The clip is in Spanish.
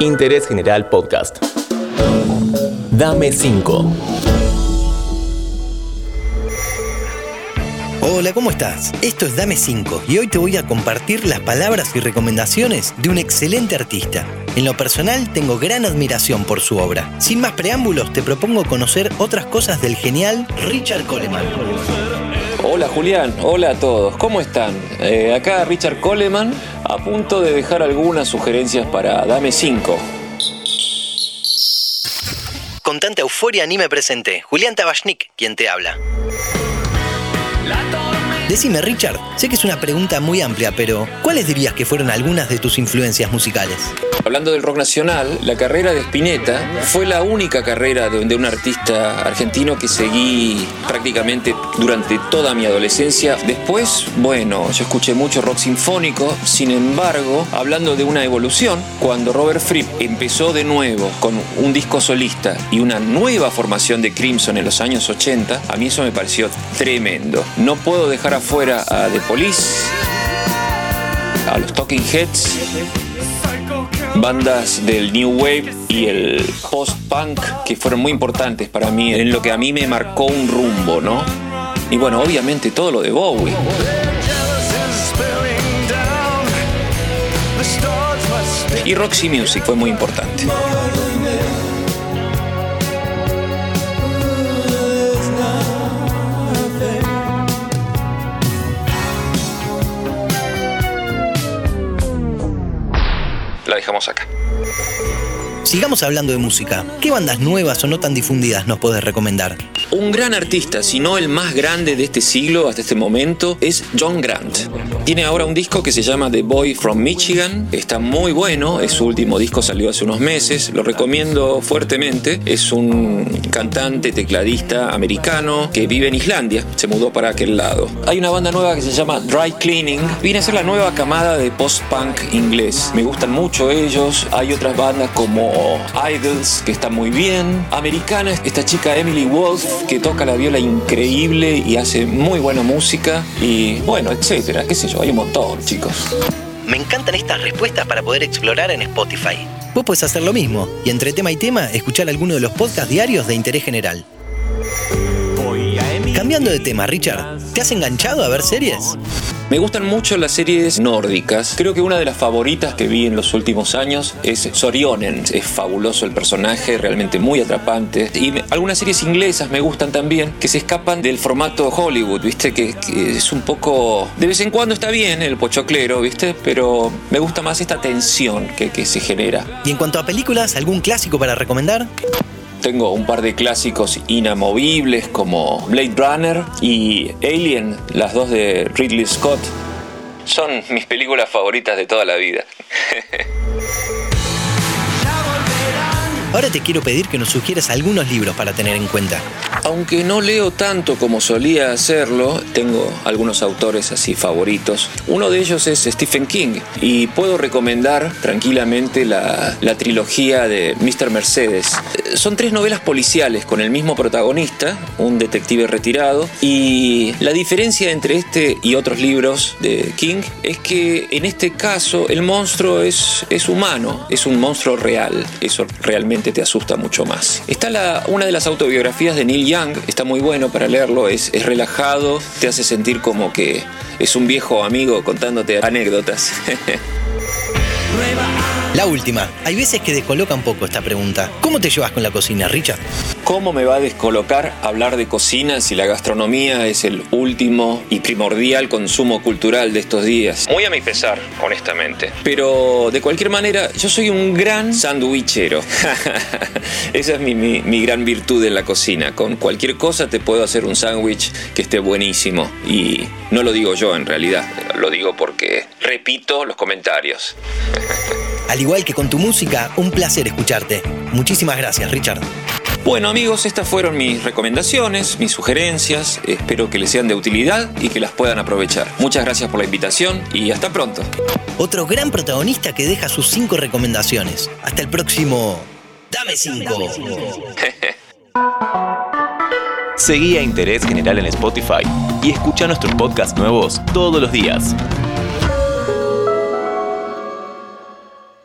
Interés General Podcast. Dame 5. Hola, ¿cómo estás? Esto es Dame 5 y hoy te voy a compartir las palabras y recomendaciones de un excelente artista. En lo personal tengo gran admiración por su obra. Sin más preámbulos, te propongo conocer otras cosas del genial Richard Coleman. Hola Julián, hola a todos, ¿cómo están? Eh, acá Richard Coleman, a punto de dejar algunas sugerencias para Dame 5. Con tanta euforia ni me presenté. Julián Tabachnik, quien te habla. Decime, Richard, sé que es una pregunta muy amplia, pero ¿cuáles dirías que fueron algunas de tus influencias musicales? Hablando del rock nacional, la carrera de Spinetta fue la única carrera de, un artista argentino que seguí prácticamente durante toda mi adolescencia. Después, bueno, yo escuché mucho rock sinfónico, sin embargo, hablando de una evolución, cuando Robert Fripp empezó de nuevo con un disco solista y una nueva formación de Crimson en los años 80, a mí eso me pareció tremendo. No puedo dejar afuera a The Police, a los Talking Heads, bandas del New Wave y el post-punk que fueron muy importantes para mí, en lo que a mí me marcó un rumbo, ¿no? Y bueno, obviamente todo lo de Bowie. Y Roxy Music fue muy importante. La dejamos acá. Sigamos hablando de música. ¿Qué bandas nuevas o no tan difundidas nos podés recomendar? Un gran artista, si no el más grande de este siglo hasta este momento, es John Grant. Tiene ahora un disco que se llama The Boy from Michigan. Está muy bueno, es su último disco, salió hace unos meses. Lo recomiendo fuertemente. Es un cantante, tecladista americano que vive en Islandia. Se mudó para aquel lado. Hay una banda nueva que se llama Dry Cleaning. Viene a ser la nueva camada de post-punk inglés. Me gustan mucho ellos. Hay otras bandas como Idols, que está muy bien. Americana, esta chica Emily Wolf, que toca la viola increíble y hace muy buena música. Y bueno, etcétera, qué sé yo, hay un montón, chicos. Me encantan estas respuestas para poder explorar en Spotify. Vos podés hacer lo mismo y entre tema y tema escuchar alguno de los podcasts diarios de interés general. Cambiando de tema, Richard, ¿te has enganchado a ver series? Me gustan mucho las series nórdicas. Creo que una de las favoritas que vi en los últimos años es Sorionen. Es fabuloso el personaje, realmente muy atrapante. Y me- algunas series inglesas me gustan también, que se escapan del formato Hollywood, ¿viste? Que, que es un poco... De vez en cuando está bien el pochoclero, ¿viste? Pero me gusta más esta tensión que, que se genera. Y en cuanto a películas, ¿algún clásico para recomendar? Tengo un par de clásicos inamovibles como Blade Runner y Alien, las dos de Ridley Scott. Son mis películas favoritas de toda la vida. Ahora te quiero pedir que nos sugieras algunos libros para tener en cuenta. Aunque no leo tanto como solía hacerlo, tengo algunos autores así favoritos. Uno de ellos es Stephen King y puedo recomendar tranquilamente la, la trilogía de Mr. Mercedes. Eh, Son tres novelas policiales con el mismo protagonista, un detective retirado, y la diferencia entre este y otros libros de King es que en este caso el monstruo es, es humano, es un monstruo real. Eso realmente te asusta mucho más. Está la, una de las autobiografías de Neil Young, está muy bueno para leerlo, es, es relajado, te hace sentir como que es un viejo amigo contándote anécdotas. La última. Hay veces que descoloca un poco esta pregunta. ¿Cómo te llevas con la cocina, Richard? ¿Cómo me va a descolocar hablar de cocina si la gastronomía es el último y primordial consumo cultural de estos días? Muy a mi pesar, honestamente. Pero de cualquier manera, yo soy un gran sandwichero. Esa es mi, mi- mi gran virtud en la cocina. Con cualquier cosa te puedo hacer un sándwich que esté buenísimo. Y no lo digo yo en realidad, lo digo porque repito los comentarios. Al igual que con tu música, un placer escucharte. Muchísimas gracias, Richard. Bueno amigos, estas fueron mis recomendaciones, mis sugerencias, espero que les sean de utilidad y que las puedan aprovechar. Muchas gracias por la invitación y hasta pronto. Otro gran protagonista que deja sus cinco recomendaciones. Hasta el próximo. Dame cinco. Seguí a Interés General en Spotify y escucha nuestros podcasts nuevos todos los días.